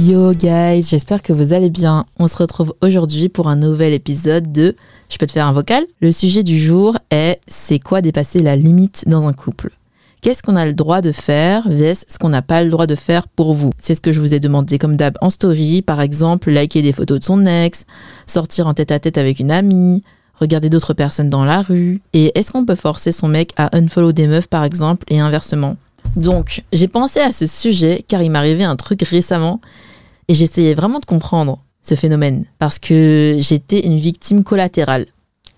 Yo guys, j'espère que vous allez bien. On se retrouve aujourd'hui pour un nouvel épisode de Je peux te faire un vocal? Le sujet du jour est c'est quoi dépasser la limite dans un couple? Qu'est-ce qu'on a le droit de faire vs ce qu'on n'a pas le droit de faire pour vous? C'est ce que je vous ai demandé comme d'hab en story, par exemple liker des photos de son ex, sortir en tête à tête avec une amie, regarder d'autres personnes dans la rue, et est-ce qu'on peut forcer son mec à unfollow des meufs par exemple et inversement? Donc j'ai pensé à ce sujet car il m'est arrivé un truc récemment et j'essayais vraiment de comprendre ce phénomène parce que j'étais une victime collatérale.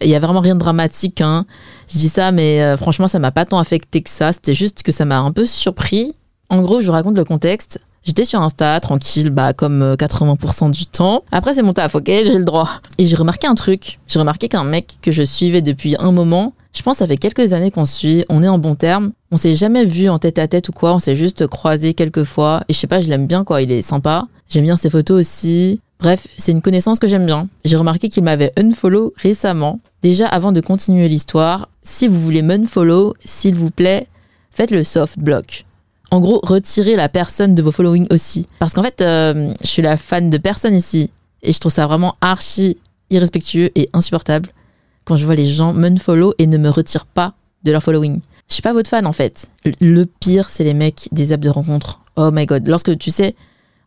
Il y a vraiment rien de dramatique, hein. Je dis ça, mais euh, franchement, ça m'a pas tant affecté que ça. C'était juste que ça m'a un peu surpris. En gros, je vous raconte le contexte. J'étais sur Insta, tranquille, bah, comme euh, 80% du temps. Après, c'est mon taf, ok, j'ai le droit. Et j'ai remarqué un truc. J'ai remarqué qu'un mec que je suivais depuis un moment, je pense ça fait quelques années qu'on suit, on est en bon terme. On s'est jamais vu en tête à tête ou quoi, on s'est juste croisé quelques fois. Et je sais pas, je l'aime bien, quoi, il est sympa. J'aime bien ses photos aussi. Bref, c'est une connaissance que j'aime bien. J'ai remarqué qu'il m'avait unfollow récemment. Déjà, avant de continuer l'histoire, si vous voulez m'unfollow, s'il vous plaît, faites le soft block. En gros, retirez la personne de vos followings aussi. Parce qu'en fait, euh, je suis la fan de personne ici. Et je trouve ça vraiment archi irrespectueux et insupportable quand je vois les gens m'unfollow et ne me retirent pas de leur following. Je suis pas votre fan en fait. Le pire, c'est les mecs des apps de rencontre. Oh my god. Lorsque tu sais,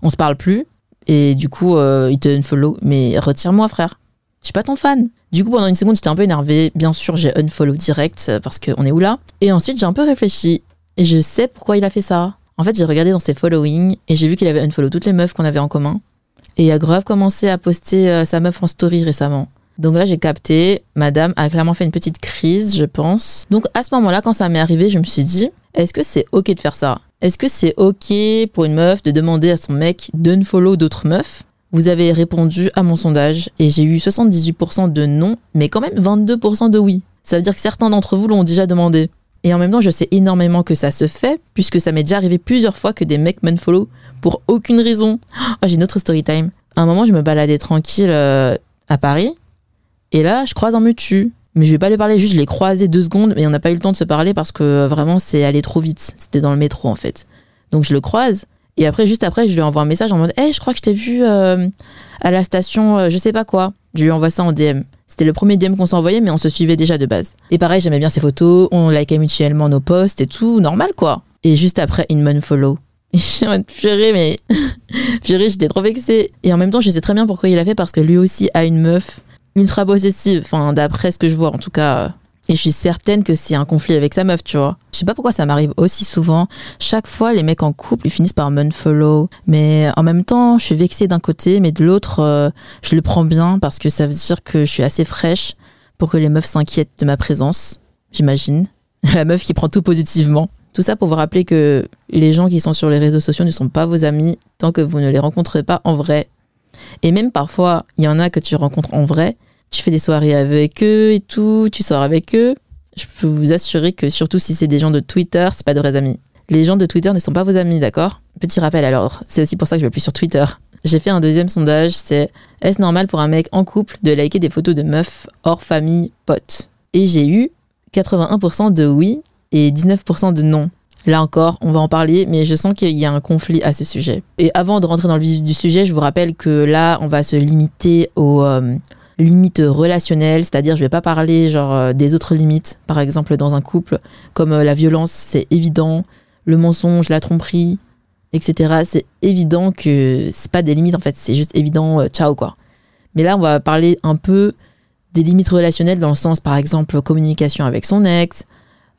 on se parle plus et du coup, euh, ils te unfollow. Mais retire-moi, frère. Je suis pas ton fan. Du coup, pendant une seconde, j'étais un peu énervée. Bien sûr, j'ai unfollow direct euh, parce qu'on est où là? Et ensuite, j'ai un peu réfléchi et je sais pourquoi il a fait ça. En fait, j'ai regardé dans ses followings et j'ai vu qu'il avait unfollow toutes les meufs qu'on avait en commun. Et il a grave commencé à poster euh, sa meuf en story récemment. Donc là, j'ai capté, madame a clairement fait une petite crise, je pense. Donc à ce moment-là, quand ça m'est arrivé, je me suis dit, est-ce que c'est ok de faire ça? Est-ce que c'est ok pour une meuf de demander à son mec d'unfollow d'autres meufs? Vous avez répondu à mon sondage et j'ai eu 78% de non, mais quand même 22% de oui. Ça veut dire que certains d'entre vous l'ont déjà demandé. Et en même temps, je sais énormément que ça se fait, puisque ça m'est déjà arrivé plusieurs fois que des mecs m'unfollow pour aucune raison. Oh, j'ai une autre story time. À un moment, je me baladais tranquille euh, à Paris, et là, je croise un mutu. Mais je vais pas lui parler, juste je l'ai croisé deux secondes, mais on n'a pas eu le temps de se parler parce que euh, vraiment c'est allé trop vite. C'était dans le métro en fait. Donc je le croise. Et après, juste après, je lui envoie un message en mode Hey, je crois que je t'ai vu euh, à la station, euh, je sais pas quoi. Je lui envoie ça en DM. C'était le premier DM qu'on envoyé, mais on se suivait déjà de base. Et pareil, j'aimais bien ses photos, on likait mutuellement nos posts et tout, normal quoi. Et juste après, une follow. Je suis en mode purée, mais purée, j'étais trop vexée. Et en même temps, je sais très bien pourquoi il a fait parce que lui aussi a une meuf ultra possessive, enfin d'après ce que je vois en tout cas. Et je suis certaine que c'est un conflit avec sa meuf, tu vois. Je sais pas pourquoi ça m'arrive aussi souvent. Chaque fois, les mecs en couple, ils finissent par m'unfollow. Mais en même temps, je suis vexée d'un côté, mais de l'autre, euh, je le prends bien parce que ça veut dire que je suis assez fraîche pour que les meufs s'inquiètent de ma présence, j'imagine. La meuf qui prend tout positivement. Tout ça pour vous rappeler que les gens qui sont sur les réseaux sociaux ne sont pas vos amis tant que vous ne les rencontrez pas en vrai. Et même parfois, il y en a que tu rencontres en vrai, tu fais des soirées avec eux et tout, tu sors avec eux, je peux vous assurer que surtout si c'est des gens de Twitter, c'est pas de vrais amis. Les gens de Twitter ne sont pas vos amis, d'accord? Petit rappel alors, c'est aussi pour ça que je vais plus sur Twitter. J'ai fait un deuxième sondage, c'est est-ce normal pour un mec en couple de liker des photos de meufs hors famille, potes? Et j'ai eu 81% de oui et 19% de non. Là encore, on va en parler, mais je sens qu'il y a un conflit à ce sujet. Et avant de rentrer dans le vif du sujet, je vous rappelle que là, on va se limiter aux euh, limites relationnelles, c'est-à-dire je vais pas parler euh, des autres limites, par exemple dans un couple, comme euh, la violence, c'est évident, le mensonge, la tromperie, etc. C'est évident que c'est pas des limites en fait, c'est juste évident, ciao quoi. Mais là, on va parler un peu des limites relationnelles dans le sens, par exemple, communication avec son ex,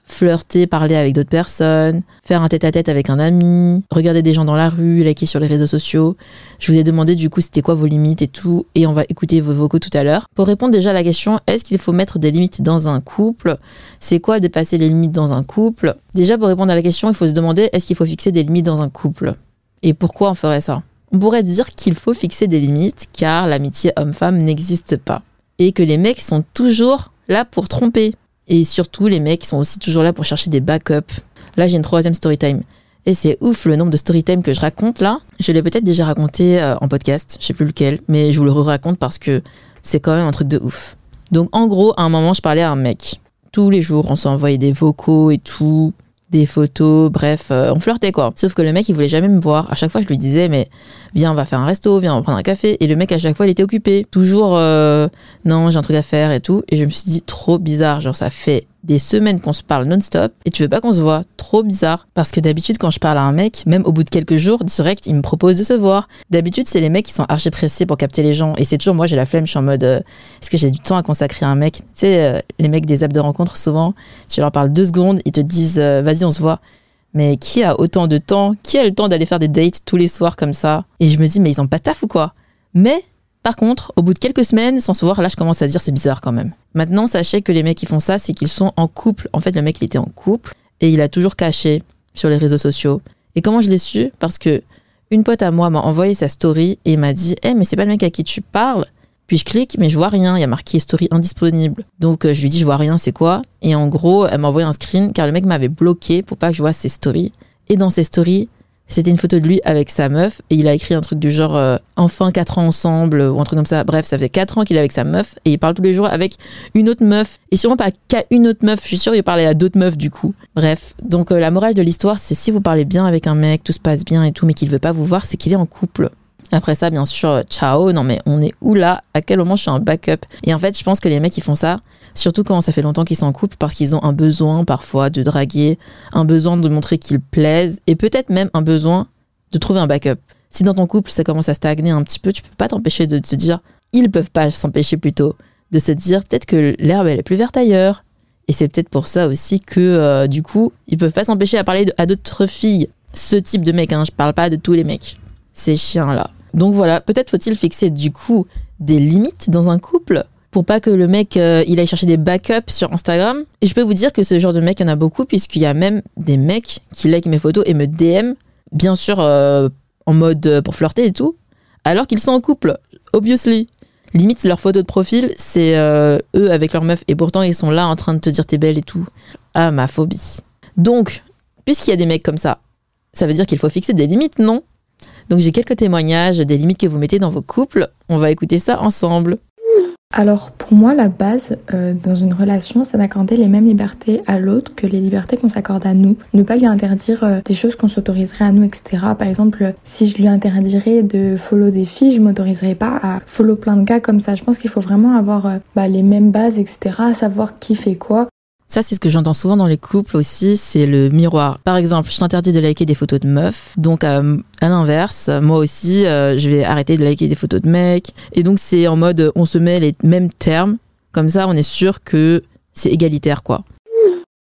flirter, parler avec d'autres personnes, faire un tête-à-tête avec un ami, regarder des gens dans la rue, liker sur les réseaux sociaux. Je vous ai demandé du coup c'était quoi vos limites et tout, et on va écouter vos vocaux tout à l'heure. Pour répondre déjà à la question, est-ce qu'il faut mettre des limites dans un couple? C'est quoi dépasser les limites dans un couple? Déjà pour répondre à la question, il faut se demander est-ce qu'il faut fixer des limites dans un couple? Et pourquoi on ferait ça? On pourrait dire qu'il faut fixer des limites car l'amitié homme-femme n'existe pas. Et que les mecs sont toujours là pour tromper et surtout, les mecs sont aussi toujours là pour chercher des backups. Là, j'ai une troisième story time. Et c'est ouf le nombre de story time que je raconte là. Je l'ai peut-être déjà raconté euh, en podcast, je sais plus lequel, mais je vous le raconte parce que c'est quand même un truc de ouf. Donc en gros, à un moment, je parlais à un mec. Tous les jours, on s'envoyait des vocaux et tout des photos, bref, euh, on flirtait quoi. Sauf que le mec, il voulait jamais me voir. À chaque fois, je lui disais, mais viens, on va faire un resto, viens, on va prendre un café. Et le mec, à chaque fois, il était occupé. Toujours, euh, non, j'ai un truc à faire et tout. Et je me suis dit, trop bizarre. Genre, ça fait des semaines qu'on se parle non-stop et tu veux pas qu'on se voit. Trop bizarre. Parce que d'habitude, quand je parle à un mec, même au bout de quelques jours, direct, il me propose de se voir. D'habitude, c'est les mecs qui sont archi pressés pour capter les gens. Et c'est toujours moi, j'ai la flemme, je suis en mode, euh, est-ce que j'ai du temps à consacrer à un mec? Tu sais, les mecs des apps de rencontre, souvent, tu leur parles deux secondes, ils te disent, vas-y, on se voit. Mais qui a autant de temps? Qui a le temps d'aller faire des dates tous les soirs comme ça? Et je me dis, mais ils ont pas taf ou quoi? Mais par contre, au bout de quelques semaines, sans se voir, là, je commence à dire c'est bizarre quand même. Maintenant, sachez que les mecs qui font ça, c'est qu'ils sont en couple. En fait, le mec, il était en couple et il a toujours caché sur les réseaux sociaux. Et comment je l'ai su? Parce que une pote à moi m'a envoyé sa story et m'a dit Eh, mais c'est pas le mec à qui tu parles puis je clique, mais je vois rien. Il y a marqué story indisponible. Donc euh, je lui dis, je vois rien, c'est quoi? Et en gros, elle m'a envoyé un screen car le mec m'avait bloqué pour pas que je vois ses stories. Et dans ses stories, c'était une photo de lui avec sa meuf et il a écrit un truc du genre euh, enfin 4 ans ensemble ou un truc comme ça. Bref, ça fait 4 ans qu'il est avec sa meuf et il parle tous les jours avec une autre meuf et sûrement pas qu'à une autre meuf. Je suis sûre qu'il parlait à d'autres meufs du coup. Bref, donc euh, la morale de l'histoire, c'est si vous parlez bien avec un mec, tout se passe bien et tout, mais qu'il veut pas vous voir, c'est qu'il est en couple. Après ça, bien sûr, ciao. Non, mais on est où là? À quel moment je suis un backup? Et en fait, je pense que les mecs, ils font ça, surtout quand ça fait longtemps qu'ils sont en couple, parce qu'ils ont un besoin parfois de draguer, un besoin de montrer qu'ils plaisent, et peut-être même un besoin de trouver un backup. Si dans ton couple, ça commence à stagner un petit peu, tu peux pas t'empêcher de te dire, ils peuvent pas s'empêcher plutôt, de se dire peut-être que l'herbe, elle est plus verte ailleurs. Et c'est peut-être pour ça aussi que, euh, du coup, ils peuvent pas s'empêcher à parler à d'autres filles. Ce type de mec, hein, je parle pas de tous les mecs. Ces chiens-là. Donc voilà, peut-être faut-il fixer du coup des limites dans un couple? Pour pas que le mec euh, il aille chercher des backups sur Instagram. Et je peux vous dire que ce genre de mec, il y en a beaucoup, puisqu'il y a même des mecs qui like mes photos et me DM, bien sûr euh, en mode euh, pour flirter et tout, alors qu'ils sont en couple, obviously. Limite, leur photo de profil, c'est eux avec leur meuf, et pourtant ils sont là en train de te dire t'es belle et tout. Ah, ma phobie. Donc, puisqu'il y a des mecs comme ça, ça veut dire qu'il faut fixer des limites, non? Donc j'ai quelques témoignages des limites que vous mettez dans vos couples. On va écouter ça ensemble. Alors pour moi, la base euh, dans une relation, c'est d'accorder les mêmes libertés à l'autre que les libertés qu'on s'accorde à nous. Ne pas lui interdire euh, des choses qu'on s'autoriserait à nous, etc. Par exemple, si je lui interdirais de follow des filles, je m'autoriserais pas à follow plein de gars comme ça. Je pense qu'il faut vraiment avoir euh, bah, les mêmes bases, etc. Savoir qui fait quoi. Ça, c'est ce que j'entends souvent dans les couples aussi, c'est le miroir. Par exemple, je t'interdis de liker des photos de meufs, donc euh, à l'inverse, moi aussi, euh, je vais arrêter de liker des photos de mecs. Et donc, c'est en mode, on se met les mêmes termes, comme ça, on est sûr que c'est égalitaire, quoi.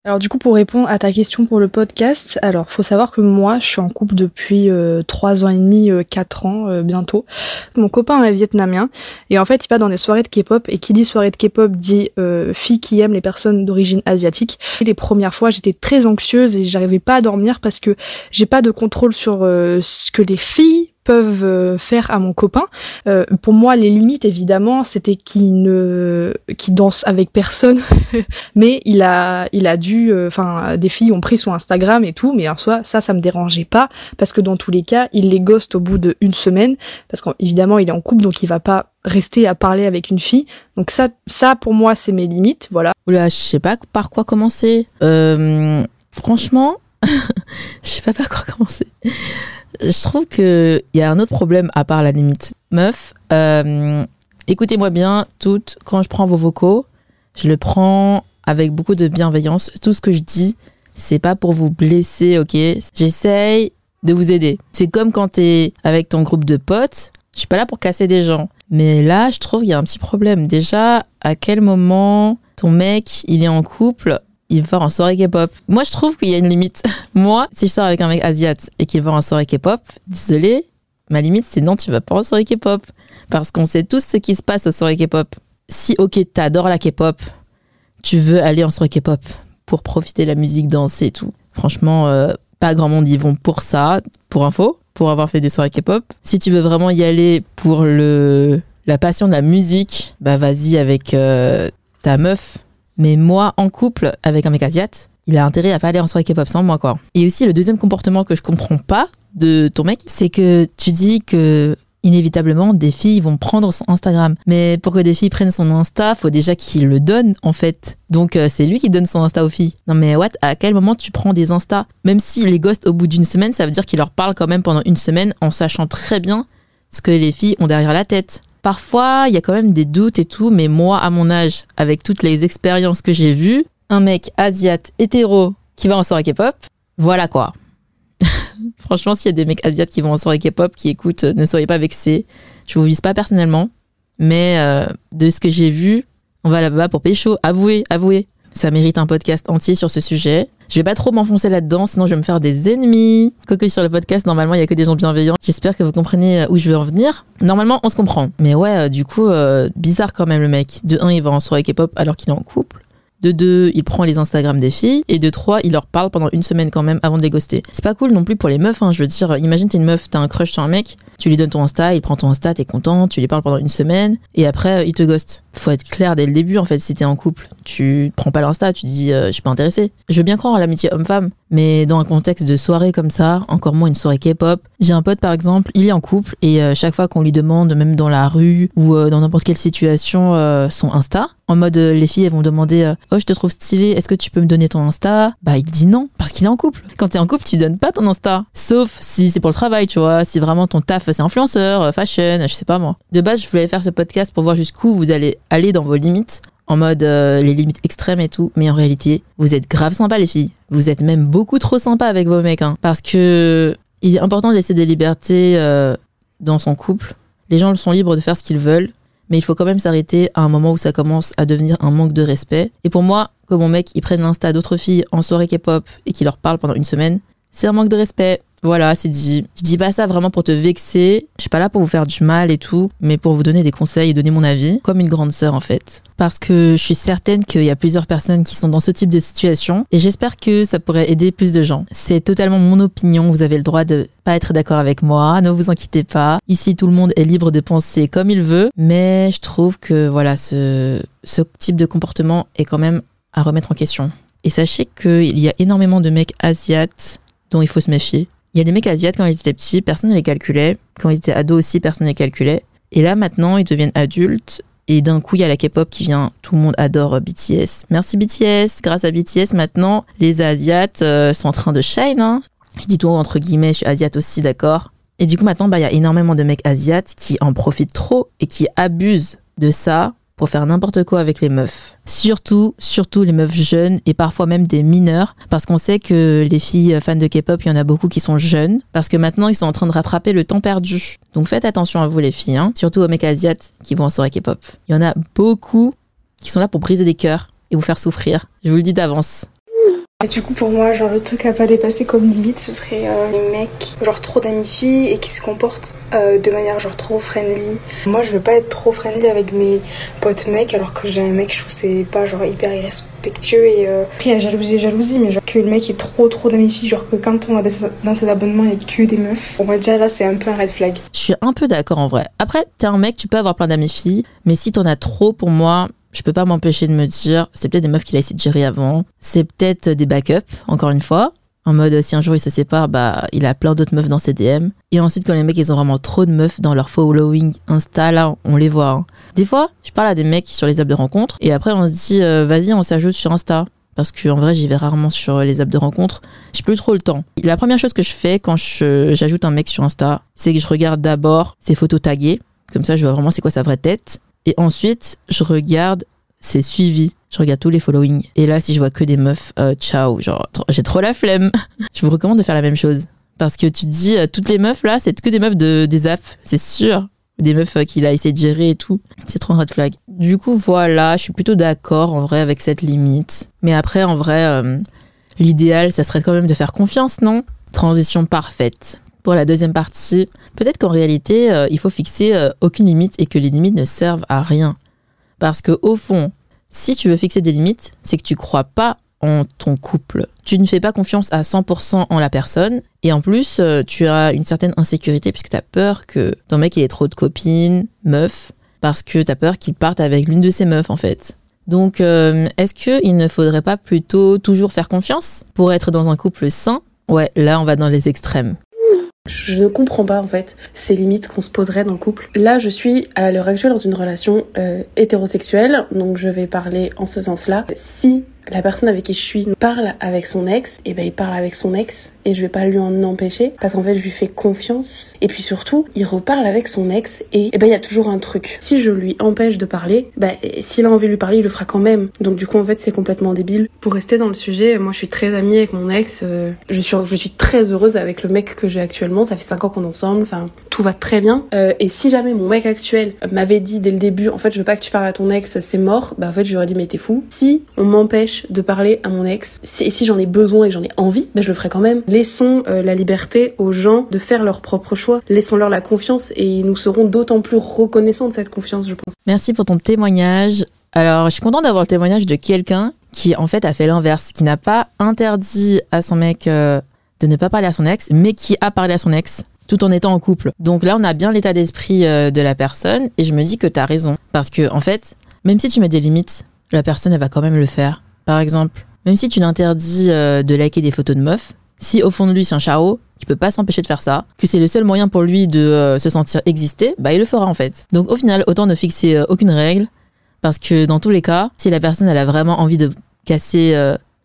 Alors du coup pour répondre à ta question pour le podcast, alors faut savoir que moi je suis en couple depuis euh, 3 ans et demi, euh, 4 ans euh, bientôt. Mon copain est vietnamien et en fait il va dans des soirées de K-pop et qui dit soirée de K-pop dit fille qui aime les personnes d'origine asiatique. Et les premières fois j'étais très anxieuse et j'arrivais pas à dormir parce que j'ai pas de contrôle sur ce que les filles peuvent euh, faire à mon copain. Euh, pour moi, les limites, évidemment, c'était qu'il ne, qu'il danse avec personne, mais il a, il a dû, euh, enfin, des filles ont pris son Instagram et tout, mais en soi, ça, ça me dérangeait pas, parce que dans tous les cas, il les ghost au bout d'une semaine, parce qu'évidemment, il est en couple, donc il va pas rester à parler avec une fille. Donc ça, ça pour moi, c'est mes limites, voilà. Oula, je sais pas par quoi commencer. Franchement, je sais pas par quoi commencer. Je trouve que il y a un autre problème à part la limite. Meuf, euh, écoutez-moi bien, toutes, quand je prends vos vocaux, je le prends avec beaucoup de bienveillance. Tout ce que je dis, c'est pas pour vous blesser, ok? J'essaye de vous aider. C'est comme quand t'es avec ton groupe de potes. Je suis pas là pour casser des gens. Mais là, je trouve qu'il y a un petit problème. Déjà, à quel moment ton mec, il est en couple, il va en soirée K-pop Moi, je trouve qu'il y a une limite. Moi, si je sors avec un mec asiate et qu'il va en soirée K-pop, désolé, ma limite, c'est non, tu vas pas en soirée K-pop. Parce qu'on sait tous ce qui se passe aux soirées K-pop. Si, ok, t'adores la K-pop, tu veux aller en soirée K-pop pour profiter de la musique, danser et tout. Franchement, euh, pas grand monde y vont pour ça, pour info pour avoir fait des soirées K-pop. Si tu veux vraiment y aller pour le la passion de la musique, bah vas-y avec euh, ta meuf. Mais moi, en couple avec un mec asiate, il a intérêt à pas aller en soirée K-pop sans moi, quoi. Et aussi, le deuxième comportement que je comprends pas de ton mec, c'est que tu dis que inévitablement, des filles vont prendre son Instagram. Mais pour que des filles prennent son Insta, faut déjà qu'il le donne, en fait. Donc, euh, c'est lui qui donne son Insta aux filles. Non, mais what? À quel moment tu prends des Insta? Même s'il les ghost au bout d'une semaine, ça veut dire qu'il leur parle quand même pendant une semaine en sachant très bien ce que les filles ont derrière la tête. Parfois, il y a quand même des doutes et tout, mais moi, à mon âge, avec toutes les expériences que j'ai vues, un mec asiate hétéro qui va en soirée K-pop, voilà quoi. Franchement, s'il y a des mecs asiates qui vont en soirée K-pop, qui écoutent, ne soyez pas vexés. Je vous vise pas personnellement, mais euh, de ce que j'ai vu, on va là-bas pour pécho. Avouez, avouez. Ça mérite un podcast entier sur ce sujet. Je vais pas trop m'enfoncer là-dedans, sinon je vais me faire des ennemis. Quoique sur le podcast, normalement, il y a que des gens bienveillants. J'espère que vous comprenez où je veux en venir. Normalement, on se comprend. Mais ouais, euh, du coup, euh, bizarre quand même le mec. De un, il va en soirée K-pop alors qu'il est en couple. De deux, il prend les Instagram des filles. Et de trois, il leur parle pendant une semaine quand même avant de les ghoster. C'est pas cool non plus pour les meufs. Hein. Je veux dire, imagine t'es une meuf, t'as un crush sur un mec, tu lui donnes ton Insta, il prend ton Insta, t'es content, tu lui parles pendant une semaine. Et après, il te ghost. Faut être clair dès le début en fait si t'es en couple. Tu prends pas l'Insta, tu dis euh, je suis pas intéressé. Je veux bien croire à l'amitié homme-femme. Mais dans un contexte de soirée comme ça, encore moins une soirée K-pop, j'ai un pote par exemple, il est en couple et euh, chaque fois qu'on lui demande, même dans la rue ou euh, dans n'importe quelle situation, euh, son Insta, en mode euh, les filles elles vont demander oh je te trouve stylé, est-ce que tu peux me donner ton Insta? Bah il dit non parce qu'il est en couple. Quand t'es en couple, tu donnes pas ton Insta, sauf si c'est pour le travail, tu vois, si vraiment ton taf c'est influenceur, fashion, je sais pas moi. De base, je voulais faire ce podcast pour voir jusqu'où vous allez aller dans vos limites en mode euh, les limites extrêmes et tout, mais en réalité, vous êtes grave sympa les filles. Vous êtes même beaucoup trop sympa avec vos mecs, hein, parce que il est important de laisser des libertés euh, dans son couple. Les gens sont libres de faire ce qu'ils veulent, mais il faut quand même s'arrêter à un moment où ça commence à devenir un manque de respect. Et pour moi, que mon mec il prenne l'insta d'autres filles en soirée K-pop et qu'il leur parle pendant une semaine, c'est un manque de respect. Voilà, c'est dit. Je dis pas ça vraiment pour te vexer. Je suis pas là pour vous faire du mal et tout, mais pour vous donner des conseils et donner mon avis, comme une grande sœur en fait. Parce que je suis certaine qu'il y a plusieurs personnes qui sont dans ce type de situation et j'espère que ça pourrait aider plus de gens. C'est totalement mon opinion. Vous avez le droit de pas être d'accord avec moi. Ne vous inquiétez pas. Ici, tout le monde est libre de penser comme il veut, mais je trouve que voilà, ce, ce type de comportement est quand même à remettre en question. Et sachez qu'il y a énormément de mecs asiates dont il faut se méfier. Il y a des mecs asiates quand ils étaient petits, personne ne les calculait. Quand ils étaient ados aussi, personne ne les calculait. Et là, maintenant, ils deviennent adultes. Et d'un coup, il y a la K-pop qui vient. Tout le monde adore BTS. Merci BTS. Grâce à BTS, maintenant, les Asiates euh, sont en train de shine. Hein. Je dis tout entre guillemets, je suis Asiate aussi, d'accord. Et du coup, maintenant, bah, il y a énormément de mecs Asiates qui en profitent trop et qui abusent de ça pour faire n'importe quoi avec les meufs. Surtout, surtout les meufs jeunes et parfois même des mineurs, parce qu'on sait que les filles fans de K-pop, il y en a beaucoup qui sont jeunes, parce que maintenant ils sont en train de rattraper le temps perdu. Donc faites attention à vous les filles, hein, surtout aux mecs asiates qui vont en soirée K-pop. Il y en a beaucoup qui sont là pour briser des cœurs et vous faire souffrir. Je vous le dis d'avance. Et du coup, pour moi, genre, le truc à pas dépasser comme limite, ce serait euh, les mecs, genre, trop d'amis filles et qui se comportent euh, de manière, genre, trop friendly. Moi, je veux pas être trop friendly avec mes potes mecs, alors que j'ai un mec, je trouve c'est pas, genre, hyper respectueux et euh, après, il y a jalousie, jalousie, mais genre que le mec est trop, trop d'amis filles, genre que quand on a dans ses abonnements, il y a que des meufs. On va dire là, c'est un peu un red flag. Je suis un peu d'accord en vrai. Après, t'es un mec, tu peux avoir plein d'amis filles, mais si t'en as trop pour moi, je peux pas m'empêcher de me dire, c'est peut-être des meufs qu'il a essayé de gérer avant, c'est peut-être des backups, encore une fois. En mode, si un jour il se sépare, bah, il a plein d'autres meufs dans ses DM. Et ensuite, quand les mecs, ils ont vraiment trop de meufs dans leur following Insta, là, on les voit. hein. Des fois, je parle à des mecs sur les apps de rencontre, et après, on se dit, euh, vas-y, on s'ajoute sur Insta. Parce que en vrai, j'y vais rarement sur les apps de rencontre. J'ai plus trop le temps. La première chose que je fais quand j'ajoute un mec sur Insta, c'est que je regarde d'abord ses photos taguées. Comme ça, je vois vraiment c'est quoi sa vraie tête. Et ensuite, je regarde ses suivis. Je regarde tous les followings. Et là, si je vois que des meufs, euh, ciao. Genre, j'ai trop la flemme. je vous recommande de faire la même chose. Parce que tu te dis, euh, toutes les meufs là, c'est que des meufs de, des apps. C'est sûr. Des meufs euh, qu'il a essayé de gérer et tout. C'est trop un red flag. Du coup, voilà, je suis plutôt d'accord en vrai avec cette limite. Mais après, en vrai, l'idéal, ça serait quand même de faire confiance, non? Transition parfaite. Pour la deuxième partie, peut-être qu'en réalité, euh, il faut fixer euh, aucune limite et que les limites ne servent à rien. Parce que au fond, si tu veux fixer des limites, c'est que tu crois pas en ton couple. Tu ne fais pas confiance à 100% en la personne et en plus, euh, tu as une certaine insécurité puisque tu as peur que ton mec il ait trop de copines, meufs, parce que tu as peur qu'il parte avec l'une de ses meufs en fait. Donc, est-ce qu'il ne faudrait pas plutôt toujours faire confiance pour être dans un couple sain? Ouais, là on va dans les extrêmes. Je ne comprends pas en fait ces limites qu'on se poserait dans le couple. Là, je suis à l'heure actuelle dans une relation euh, hétérosexuelle, donc je vais parler en ce sens-là. Si la personne avec qui je suis parle avec son ex, et ben il parle avec son ex et je vais pas lui en empêcher parce qu'en fait je lui fais confiance et puis surtout il reparle avec son ex et, et ben il y a toujours un truc. Si je lui empêche de parler, ben s'il a envie de lui parler, il le fera quand même. Donc du coup en fait c'est complètement débile. Pour rester dans le sujet, moi je suis très amie avec mon ex, euh, je suis je suis très heureuse avec le mec que j'ai actuellement, ça fait 5 ans qu'on est ensemble, enfin tout va très bien. Euh, et si jamais mon mec actuel m'avait dit dès le début en fait je veux pas que tu parles à ton ex, c'est mort, bah en fait j'aurais dit mais t'es fou. Si on m'empêche de parler à mon ex, si, si j'en ai besoin et j'en ai envie, bah je le ferai quand même. Laissons euh, la liberté aux gens de faire leur propre choix, laissons-leur la confiance et nous serons d'autant plus reconnaissants de cette confiance je pense. Merci pour ton témoignage. Alors, je suis contente d'avoir le témoignage de quelqu'un qui, en fait, a fait l'inverse, qui n'a pas interdit à son mec euh, de ne pas parler à son ex, mais qui a parlé à son ex tout en étant en couple. Donc là, on a bien l'état d'esprit euh, de la personne et je me dis que tu as raison. Parce que, en fait, même si tu mets des limites, la personne, elle va quand même le faire. Par exemple, même si tu l'interdis euh, de liker des photos de meufs, si au fond de lui c'est un charo, qui peut pas s'empêcher de faire ça, que c'est le seul moyen pour lui de euh, se sentir exister, bah il le fera en fait. Donc au final, autant ne fixer aucune règle, parce que dans tous les cas, si la personne elle a vraiment envie de casser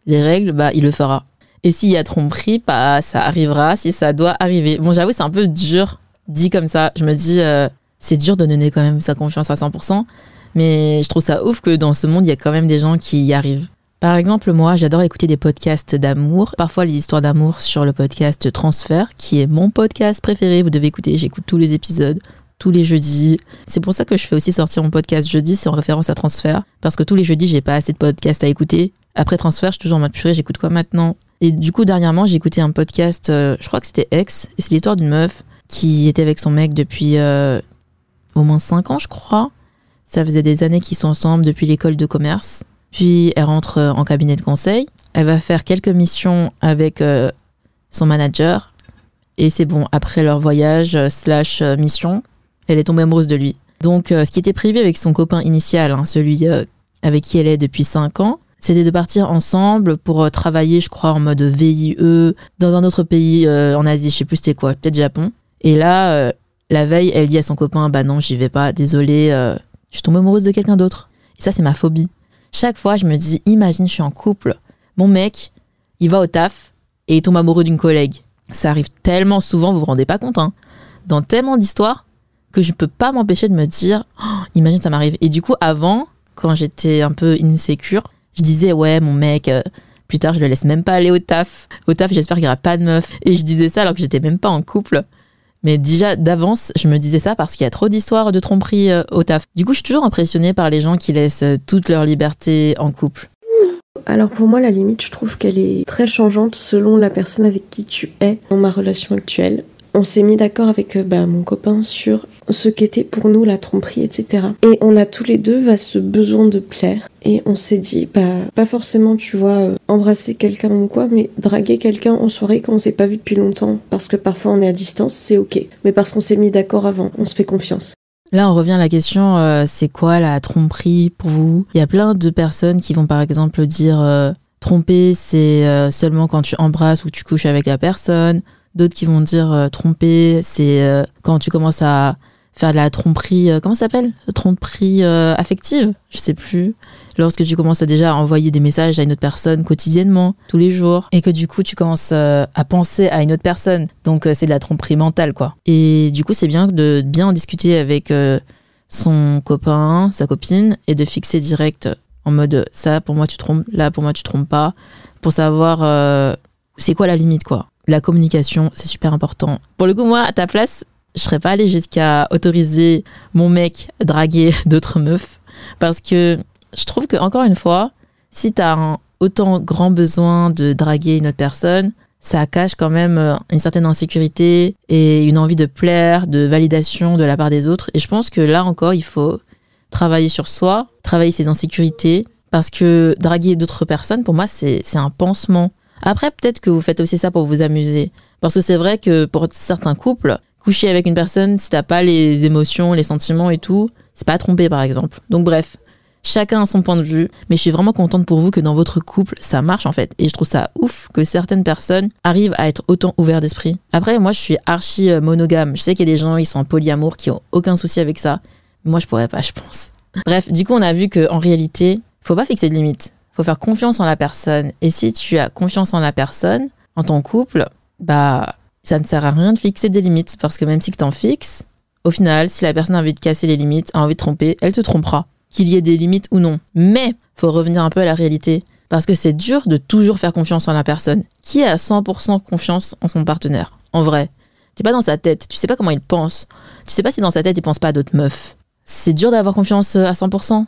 les règles, bah il le fera. Et s'il y a tromperie, bah ça arrivera si ça doit arriver. Bon, j'avoue, c'est un peu dur dit comme ça. Je me dis, euh, c'est dur de donner quand même sa confiance à 100%, mais je trouve ça ouf que dans ce monde, il y a quand même des gens qui y arrivent. Par exemple, moi, j'adore écouter des podcasts d'amour, parfois les histoires d'amour sur le podcast Transfert, qui est mon podcast préféré. Vous devez écouter, j'écoute tous les épisodes, tous les jeudis. C'est pour ça que je fais aussi sortir mon podcast jeudi, c'est en référence à Transfert, parce que tous les jeudis, j'ai pas assez de podcasts à écouter. Après Transfert, je suis toujours en mode purée, j'écoute quoi maintenant? Et du coup, dernièrement, j'ai écouté un podcast, euh, je crois que c'était Ex, et c'est l'histoire d'une meuf qui était avec son mec depuis euh, au moins 5 ans, je crois. Ça faisait des années qu'ils sont ensemble depuis l'école de commerce. Puis elle rentre euh, en cabinet de conseil. Elle va faire quelques missions avec son manager. Et c'est bon, après leur voyage slash mission, elle est tombée amoureuse de lui. Donc ce qui était prévu avec son copain initial, hein, celui avec qui elle est depuis 5 ans, c'était de partir ensemble pour euh, travailler, je crois, en mode VIE dans un autre pays euh, en Asie, je sais plus c'était quoi, peut-être Japon. Et là, euh, la veille, elle dit à son copain, bah non, j'y vais pas, désolée, euh, je suis tombée amoureuse de quelqu'un d'autre. Et ça, c'est ma phobie. Chaque fois, je me dis, imagine, je suis en couple, mon mec, il va au taf et il tombe amoureux d'une collègue. Ça arrive tellement souvent, vous vous rendez pas compte, hein, dans tellement d'histoires que je peux pas m'empêcher de me dire, Oh, imagine, ça m'arrive. Et du coup, avant, quand j'étais un peu insécure, je disais, ouais, mon mec, euh, plus tard, je le laisse même pas aller au taf. Au taf, j'espère qu'il y aura pas de meuf. Et je disais ça alors que j'étais même pas en couple. Mais déjà, d'avance, je me disais ça parce qu'il y a trop d'histoires de tromperie euh, au taf. Du coup, je suis toujours impressionnée par les gens qui laissent euh, toute leur liberté en couple. Alors pour moi, la limite, je trouve qu'elle est très changeante selon la personne avec qui tu es dans ma relation actuelle. On s'est mis d'accord avec bah, mon copain sur ce qu'était pour nous la tromperie, etc. Et on a tous les deux bah, ce besoin de plaire. Et on s'est dit, bah, pas forcément, tu vois, euh, embrasser quelqu'un ou quoi, mais draguer quelqu'un en soirée quand on s'est pas vu depuis longtemps, parce que parfois on est à distance, c'est ok. Mais parce qu'on s'est mis d'accord avant, on se fait confiance. Là, on revient à la question, euh, c'est quoi la tromperie pour vous? Il y a plein de personnes qui vont par exemple dire euh, tromper, c'est seulement quand tu embrasses ou tu couches avec la personne. D'autres qui vont dire tromper, c'est quand tu commences à faire de la tromperie, comment ça s'appelle? Tromperie affective? Je sais plus lorsque tu commences à déjà envoyer des messages à une autre personne quotidiennement, tous les jours, et que du coup tu commences euh, à penser à une autre personne. Donc euh, c'est de la tromperie mentale, quoi. Et du coup c'est bien de bien en discuter avec euh, son copain, sa copine, et de fixer direct en mode ça pour moi tu trompes, là pour moi tu trompes pas, pour savoir c'est quoi la limite, quoi. La communication, c'est super important. Pour le coup, moi, à ta place, je serais pas allée jusqu'à autoriser mon mec à draguer d'autres meufs parce que je trouve que encore une fois, si tu as autant grand besoin de draguer une autre personne, ça cache quand même euh, une certaine insécurité et une envie de plaire, de validation de la part des autres. Et je pense que là encore, il faut travailler sur soi, travailler ses insécurités, parce que draguer d'autres personnes, pour moi, c'est un pansement. Après, peut-être que vous faites aussi ça pour vous amuser. Parce que c'est vrai que pour certains couples, coucher avec une personne, si t'as pas les émotions, les sentiments et tout, c'est pas tromper par exemple. Donc bref, Chacun a son point de vue, mais je suis vraiment contente pour vous que dans votre couple, ça marche en fait. Et je trouve ça ouf que certaines personnes arrivent à être autant ouverts d'esprit. Après, moi, je suis archi euh, monogame. Je sais qu'il y a des gens, ils sont en polyamour, qui ont aucun souci avec ça. Moi, je pourrais pas, je pense. Bref, du coup, on a vu qu'en réalité, faut pas fixer de limites. Faut faire confiance en la personne. Et si tu as confiance en la personne, en ton couple, bah, ça ne sert à rien de fixer des limites. Parce que même si tu en fixes, au final, si la personne a envie de casser les limites, a envie de tromper, elle te trompera qu'il y ait des limites ou non. Mais faut revenir un peu à la réalité. Parce que c'est dur de toujours faire confiance en la personne. Qui a 100% confiance en son partenaire En vrai. T'es pas dans sa tête. Tu sais pas comment il pense. Tu sais pas si dans sa tête il pense pas à d'autres meufs. C'est dur d'avoir confiance à 100%.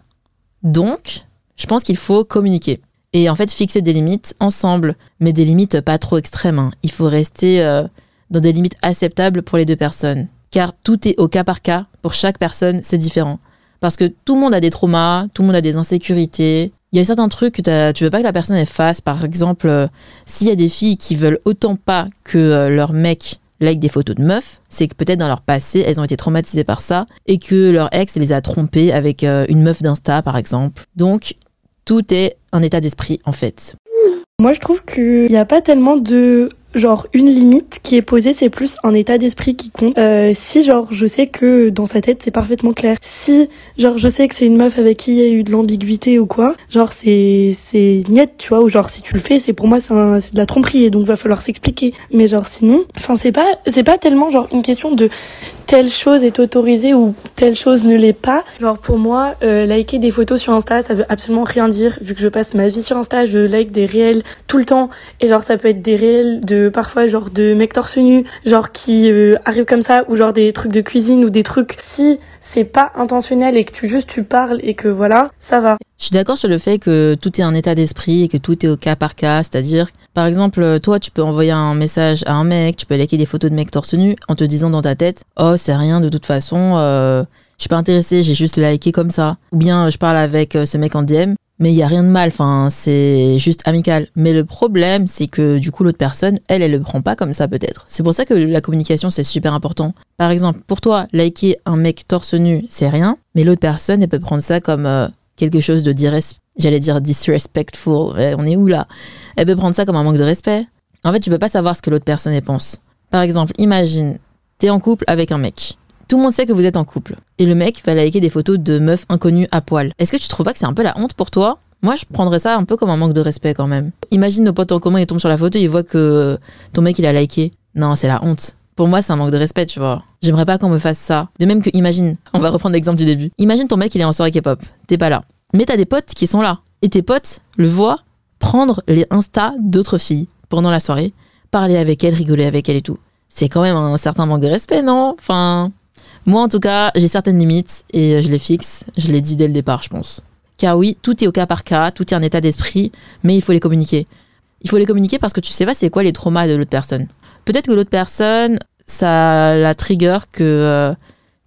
Donc, je pense qu'il faut communiquer. Et en fait, fixer des limites ensemble. Mais des limites pas trop extrêmes. Hein. Il faut rester euh, dans des limites acceptables pour les deux personnes. Car tout est au cas par cas. Pour chaque personne, c'est différent. Parce que tout le monde a des traumas, tout le monde a des insécurités. Il y a certains trucs que tu veux pas que la personne elle fasse. Par exemple, euh, s'il y a des filles qui veulent autant pas que euh, leur mec like des photos de meufs, c'est que peut-être dans leur passé, elles ont été traumatisées par ça et que leur ex les a trompées avec euh, une meuf d'Insta, par exemple. Donc, tout est un état d'esprit, en fait. Moi, je trouve qu'il n'y a pas tellement de genre une limite qui est posée, c'est plus un état d'esprit qui compte. Euh, si genre je sais que dans sa tête c'est parfaitement clair. Si genre je sais que c'est une meuf avec qui il y a eu de l'ambiguïté ou quoi, genre c'est c'est niette, tu vois, ou genre si tu le fais, c'est pour moi c'est de la tromperie et donc va falloir s'expliquer. Mais genre sinon, enfin c'est pas c'est pas tellement genre une question de telle chose est autorisée ou telle chose ne l'est pas. Genre pour moi, euh, liker des photos sur Insta, ça veut absolument rien dire vu que je passe ma vie sur Insta, je like des réels tout le temps et genre ça peut être des réels de parfois genre de mecs torse nu, genre qui euh, arrivent comme ça ou genre des trucs de cuisine ou des trucs si c'est pas intentionnel et que tu juste tu parles et que voilà, ça va. Je suis d'accord sur le fait que tout est un état d'esprit et que tout est au cas par cas, c'est-à-dire par exemple, toi, tu peux envoyer un message à un mec, tu peux liker des photos de mecs torse nu en te disant dans ta tête, oh, c'est rien de toute façon, euh, je suis pas intéressé, j'ai juste liké comme ça. Ou bien je parle avec euh, ce mec en DM mais il y a rien de mal, enfin, c'est juste amical. Mais le problème, c'est que du coup, l'autre personne, elle, elle le prend pas comme ça peut-être. C'est pour ça que la communication, c'est super important. Par exemple, pour toi, liker un mec torse nu, c'est rien, mais l'autre personne, elle peut prendre ça comme euh, quelque chose de j'allais dire disrespectful. on est où là? Elle peut prendre ça comme un manque de respect. En fait, tu peux pas savoir ce que l'autre personne pense. Par exemple, imagine, t'es en couple avec un mec. Tout le monde sait que vous êtes en couple. Et le mec va liker des photos de meufs inconnues à poil. Est-ce que tu trouves pas que c'est un peu la honte pour toi? Moi, je prendrais ça un peu comme un manque de respect quand même. Imagine nos potes en commun, ils tombent sur la photo, ils voient que ton mec, il a liké. Non, c'est la honte. Pour moi, c'est un manque de respect, tu vois. J'aimerais pas qu'on me fasse ça. De même que, imagine, on va reprendre l'exemple du début. Imagine ton mec, il est en soirée K-pop. T'es pas là. Mais t'as des potes qui sont là. Et tes potes le voient prendre les Insta d'autres filles pendant la soirée, parler avec elles, rigoler avec elles et tout. C'est quand même un certain manque de respect, non? Enfin, moi, en tout cas, j'ai certaines limites et je les fixe. Je l'ai dit dès le départ, je pense. Car oui, tout est au cas par cas, tout est un état d'esprit, mais il faut les communiquer. Il faut les communiquer parce que tu sais pas c'est quoi les traumas de l'autre personne. Peut-être que l'autre personne, ça la trigger que euh,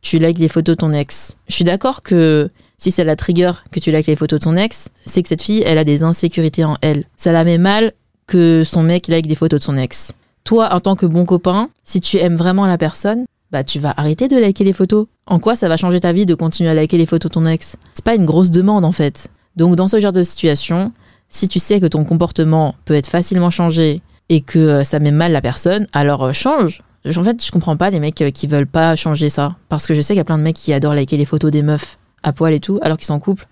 tu likes les photos de ton ex. Je suis d'accord que si c'est la trigger que tu likes les photos de ton ex, c'est que cette fille, elle a des insécurités en elle. Ça la met mal que son mec like des photos de son ex. Toi, en tant que bon copain, si tu aimes vraiment la personne, bah tu vas arrêter de liker les photos. En quoi ça va changer ta vie de continuer à liker les photos de ton ex? C'est pas une grosse demande en fait. Donc dans ce genre de situation, si tu sais que ton comportement peut être facilement changé et que euh, ça met mal la personne, alors euh, change. En fait, je comprends pas les mecs euh, qui veulent pas changer ça. Parce que je sais qu'il y a plein de mecs qui adorent liker les photos des meufs à poil et tout, alors qu'ils sont en couple.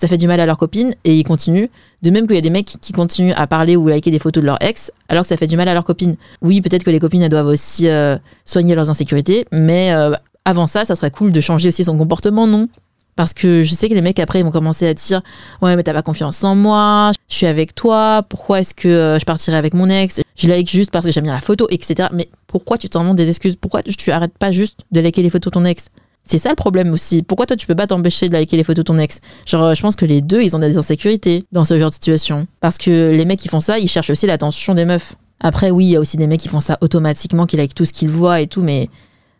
Ça fait du mal à leur copine et ils continuent. De même qu'il y a des mecs qui continuent à parler ou liker des photos de leur ex, alors que ça fait du mal à leur copine. Oui, peut-être que les copines, elles doivent aussi soigner leurs insécurités, mais avant ça, ça serait cool de changer aussi son comportement, non? Parce que je sais que les mecs après ils vont commencer à dire ouais mais t'as pas confiance en moi, je suis avec toi, pourquoi est-ce que euh, je partirais avec mon ex, je like juste parce que j'aime bien la photo, etc. Mais pourquoi tu t'en des excuses? Pourquoi tu arrêtes pas juste de liker les photos de ton ex? C'est ça le problème aussi. Pourquoi toi tu peux pas t'empêcher de liker les photos de ton ex? Genre je pense que les deux ils ont des insécurités dans ce genre de situation. Parce que les mecs qui font ça, ils cherchent aussi l'attention des meufs. Après oui, il y a aussi des mecs qui font ça automatiquement, qui like tout ce qu'ils voient et tout, mais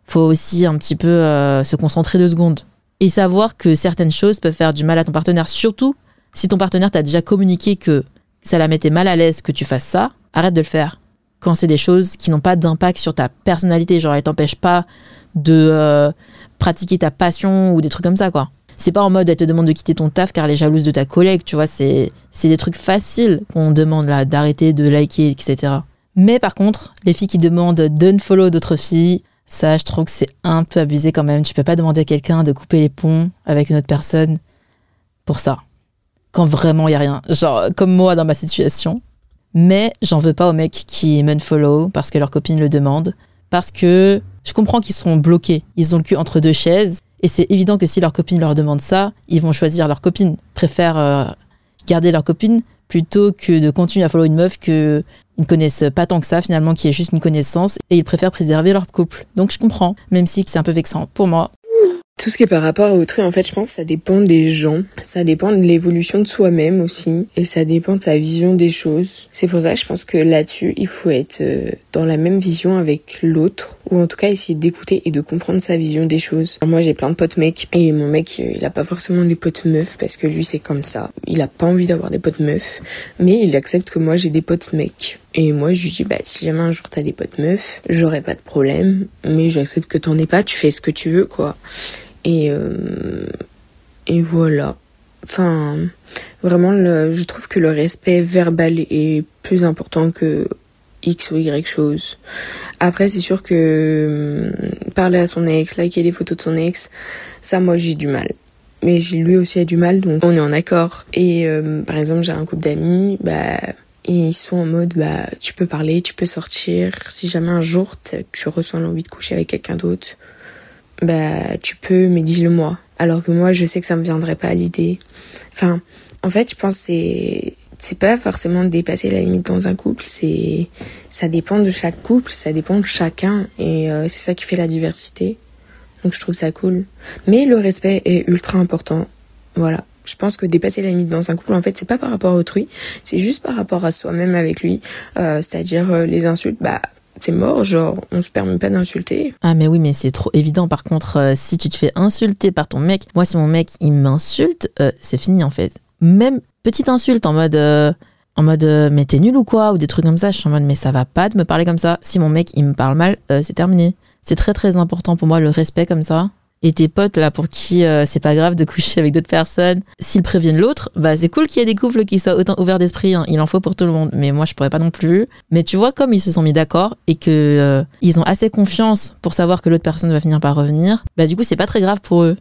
faut aussi un petit peu euh, se concentrer deux secondes et savoir que certaines choses peuvent faire du mal à ton partenaire. Surtout si ton partenaire t'a déjà communiqué que ça la mettait mal à l'aise que tu fasses ça, arrête de le faire. Quand c'est des choses qui n'ont pas d'impact sur ta personnalité, genre elles t'empêchent pas de euh, pratiquer ta passion ou des trucs comme ça, quoi. C'est pas en mode elle te demande de quitter ton taf car elle est jalouse de ta collègue, tu vois, c'est, des trucs faciles qu'on demande là, d'arrêter de liker, etc. Mais par contre, les filles qui demandent d'unfollow d'autres filles, ça, je trouve que c'est un peu abusé quand même. Tu peux pas demander à quelqu'un de couper les ponts avec une autre personne pour ça. Quand vraiment il y a rien. Genre, comme moi dans ma situation. Mais j'en veux pas aux mecs qui m'unfollow parce que leur copine le demande. Parce que je comprends qu'ils sont bloqués. Ils ont le cul entre deux chaises. Et c'est évident que si leur copine leur demande ça, ils vont choisir leur copine. Préfèrent euh, garder leur copine plutôt que de continuer à follow une meuf que ils ne connaissent pas tant que ça finalement, qui est juste une connaissance, et ils préfèrent préserver leur couple. Donc je comprends, même si c'est un peu vexant pour moi. Tout ce qui est par rapport à autrui, en fait, je pense que ça dépend des gens. Ça dépend de l'évolution de soi-même aussi. Et ça dépend de sa vision des choses. C'est pour ça que je pense que là-dessus, il faut être euh, dans la même vision avec l'autre. Ou en tout cas, essayer d'écouter et de comprendre sa vision des choses. moi, j'ai plein de potes mecs. Et mon mec, euh, il a pas forcément des potes meufs parce que lui, c'est comme ça. Il a pas envie d'avoir des potes meufs. Mais il accepte que moi, j'ai des potes mecs. Et moi, je lui dis, bah, si jamais un jour t'as des potes meufs, j'aurais pas de problème. Mais j'accepte que t'en aies pas, tu fais ce que tu veux, quoi. Et, euh, et voilà. Enfin, vraiment, je trouve que le respect verbal est plus important que X ou Y chose. Après, c'est sûr que euh, parler à son ex, liker les photos de son ex, ça, moi, j'ai du mal. Mais lui aussi a du mal, donc on est en accord. Et euh, par exemple, j'ai un couple d'amis, bah, ils sont en mode, bah, tu peux parler, tu peux sortir. Si jamais un jour tu ressens l'envie de coucher avec quelqu'un d'autre, bah tu peux, mais dis-le moi. Alors que moi, je sais que ça me viendrait pas à l'idée. Enfin, en fait, je pense que c'est c'est pas forcément dépasser la limite dans un couple, c'est ça dépend de chaque couple, ça dépend de chacun et euh, c'est ça qui fait la diversité. Donc je trouve ça cool. Mais le respect est ultra important. Voilà. Je pense que dépasser la limite dans un couple, en fait, c'est pas par rapport à autrui, c'est juste par rapport à soi-même avec lui. Euh, C'est-à-dire euh, les insultes, bah c'est mort, genre on se permet pas d'insulter. Ah mais oui mais c'est trop évident par contre euh, si tu te fais insulter par ton mec, moi si mon mec il m'insulte, euh, c'est fini en fait. Même petite insulte en mode euh, en mode mais t'es nul ou quoi ou des trucs comme ça, je suis en mode mais ça va pas de me parler comme ça. Si mon mec il me parle mal, c'est terminé. C'est très très important pour moi le respect comme ça et tes potes là pour qui euh, c'est pas grave de coucher avec d'autres personnes, s'ils préviennent l'autre, bah c'est cool qu'il y ait des couples qui soient autant ouverts d'esprit, hein. il en faut pour tout le monde, mais moi je pourrais pas non plus. Mais tu vois comme ils se sont mis d'accord et que euh, ils ont assez confiance pour savoir que l'autre personne va finir par revenir, bah du coup c'est pas très grave pour eux.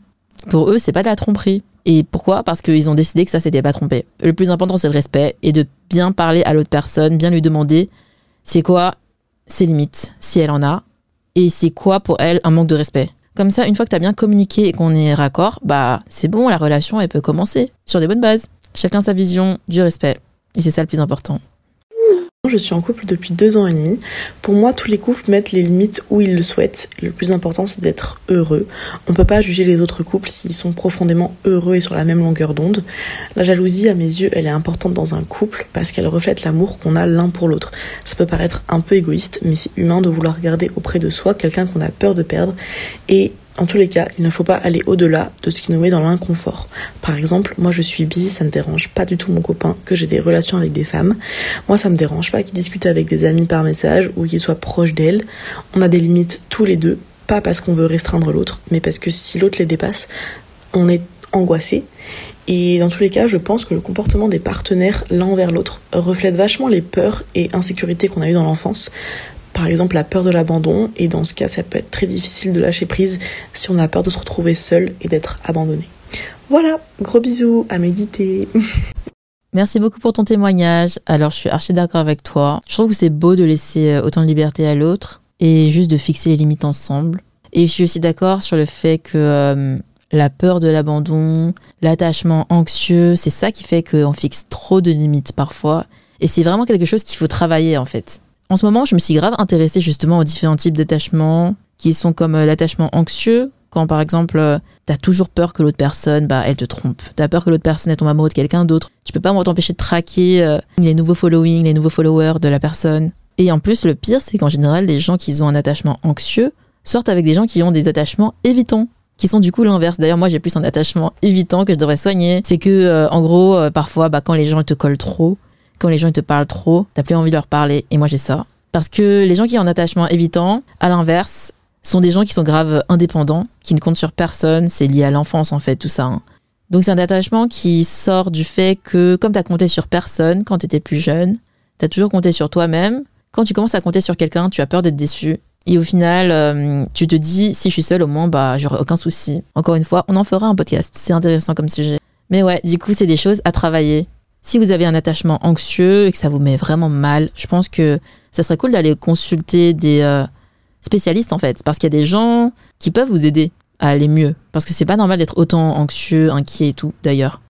Pour eux c'est pas de la tromperie. Et pourquoi? Parce qu'ils ont décidé que ça c'était pas trompé. Le plus important c'est le respect et de bien parler à l'autre personne, bien lui demander c'est quoi ses limites si elle en a et c'est quoi pour elle un manque de respect. Comme ça, une fois que tu as bien communiqué et qu'on est raccord, bah c'est bon, la relation elle peut commencer sur des bonnes bases. Chacun sa vision, du respect. Et c'est ça le plus important. Je suis en couple depuis deux ans et demi. Pour moi, tous les couples mettent les limites où ils le souhaitent. Le plus important, c'est d'être heureux. On peut pas juger les autres couples s'ils sont profondément heureux et sur la même longueur d'onde. La jalousie, à mes yeux, elle est importante dans un couple parce qu'elle reflète l'amour qu'on a l'un pour l'autre. Ça peut paraître un peu égoïste, mais c'est humain de vouloir garder auprès de soi quelqu'un qu'on a peur de perdre et En tous les cas, il ne faut pas aller au-delà de ce qui nous met dans l'inconfort. Par exemple, moi je suis bi, ça ne dérange pas du tout mon copain que j'ai des relations avec des femmes. Moi ça me dérange pas qu'il discute avec des amis par message ou qu'il soit proche d'elle. On a des limites tous les deux, pas parce qu'on veut restreindre l'autre, mais parce que si l'autre les dépasse, on est angoissé. Et dans tous les cas, je pense que le comportement des partenaires l'un envers l'autre reflète vachement les peurs et insécurités qu'on a eues dans l'enfance par exemple la peur de l'abandon, et dans ce cas ça peut être très difficile de lâcher prise si on a peur de se retrouver seul et d'être abandonné. Voilà, gros bisous, à méditer. Merci beaucoup pour ton témoignage. Alors, je suis archi d'accord avec toi. Je trouve que c'est beau de laisser euh, autant de liberté à l'autre et juste de fixer les limites ensemble. Et je suis aussi d'accord sur le fait que euh, la peur de l'abandon, l'attachement anxieux, c'est ça qui fait qu'on fixe trop de limites parfois. Et c'est vraiment quelque chose qu'il faut travailler en fait. En ce moment, je me suis grave intéressée justement aux différents types d'attachements qui sont comme euh, l'attachement anxieux, quand par exemple, euh, t'as toujours peur que l'autre personne, bah, elle te trompe. T'as peur que l'autre personne tombe amoureux de quelqu'un d'autre. Tu peux pas t'empêcher de traquer euh, les nouveaux following, les nouveaux followers de la personne. Et en plus, le pire, c'est qu'en général, les gens qui ont un attachement anxieux sortent avec des gens qui ont des attachements évitants qui sont du coup l'inverse. D'ailleurs, moi, j'ai plus un attachement évitant que je devrais soigner. C'est que, en gros, parfois, bah, quand les gens te collent trop, quand les gens te parlent trop, t'as plus envie de leur parler. Et moi, j'ai ça. Parce que les gens qui ont un attachement évitant, à l'inverse, sont des gens qui sont graves indépendants, qui ne comptent sur personne. C'est lié à l'enfance, en fait, tout ça. Hein. Donc, c'est un attachement qui sort du fait que, comme t'as compté sur personne quand t'étais plus jeune, t'as toujours compté sur toi-même. Quand tu commences à compter sur quelqu'un, tu as peur d'être déçu. Et au final, euh, tu te dis, si je suis seule, au moins, bah, j'aurai aucun souci. Encore une fois, on en fera un podcast. C'est intéressant comme sujet. Mais ouais, du coup, c'est des choses à travailler. Si vous avez un attachement anxieux et que ça vous met vraiment mal, je pense que ça serait cool d'aller consulter des euh, spécialistes en fait, parce qu'il y a des gens qui peuvent vous aider à aller mieux, parce que c'est pas normal d'être autant anxieux, inquiet et tout d'ailleurs.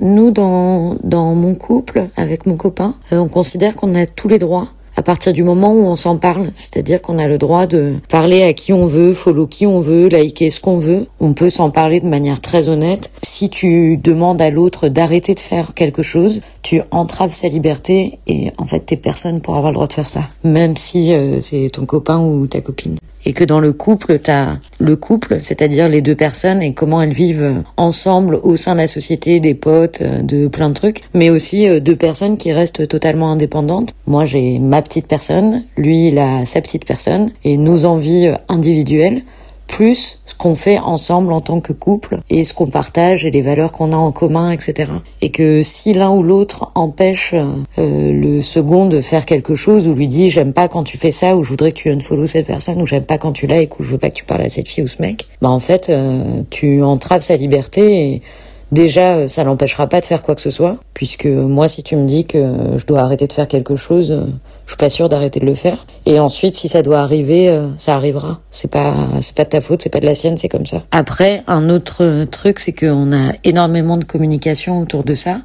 Nous, dans, dans mon couple, avec mon copain, euh, on considère qu'on a tous les droits à partir du moment où on s'en parle. C'est-à-dire qu'on a le droit de parler à qui on veut, follow qui on veut, liker ce qu'on veut. On peut s'en parler de manière très honnête. Si tu demandes à l'autre d'arrêter de faire quelque chose, tu entraves sa liberté et en fait t'es personne pour avoir le droit de faire ça. Même si euh, c'est ton copain ou ta copine et que dans le couple, tu as le couple, c'est-à-dire les deux personnes et comment elles vivent ensemble au sein de la société, des potes, euh, de plein de trucs, mais aussi euh, deux personnes qui restent totalement indépendantes. Moi, j'ai ma petite personne, lui, il a sa petite personne et nos envies euh, individuelles plus ce qu'on fait ensemble en tant que couple et ce qu'on partage et les valeurs qu'on a en commun, etc. Et que si l'un ou l'autre empêche euh, le second de faire quelque chose ou lui dit j'aime pas quand tu fais ça ou je voudrais que tu unfollow cette personne ou j'aime pas quand tu likes ou je veux pas que tu parles à cette fille ou ce mec, bah en fait euh, tu entraves sa liberté et Déjà, euh, ça n'empêchera pas de faire quoi que ce soit, puisque moi, si tu me dis que je dois arrêter de faire quelque chose, je suis pas sûre d'arrêter de le faire. Et ensuite, si ça doit arriver, euh, ça arrivera. C'est pas, c'est pas de ta faute, c'est pas de la sienne, c'est comme ça. Après, un autre truc, c'est qu'on a énormément de communication autour de ça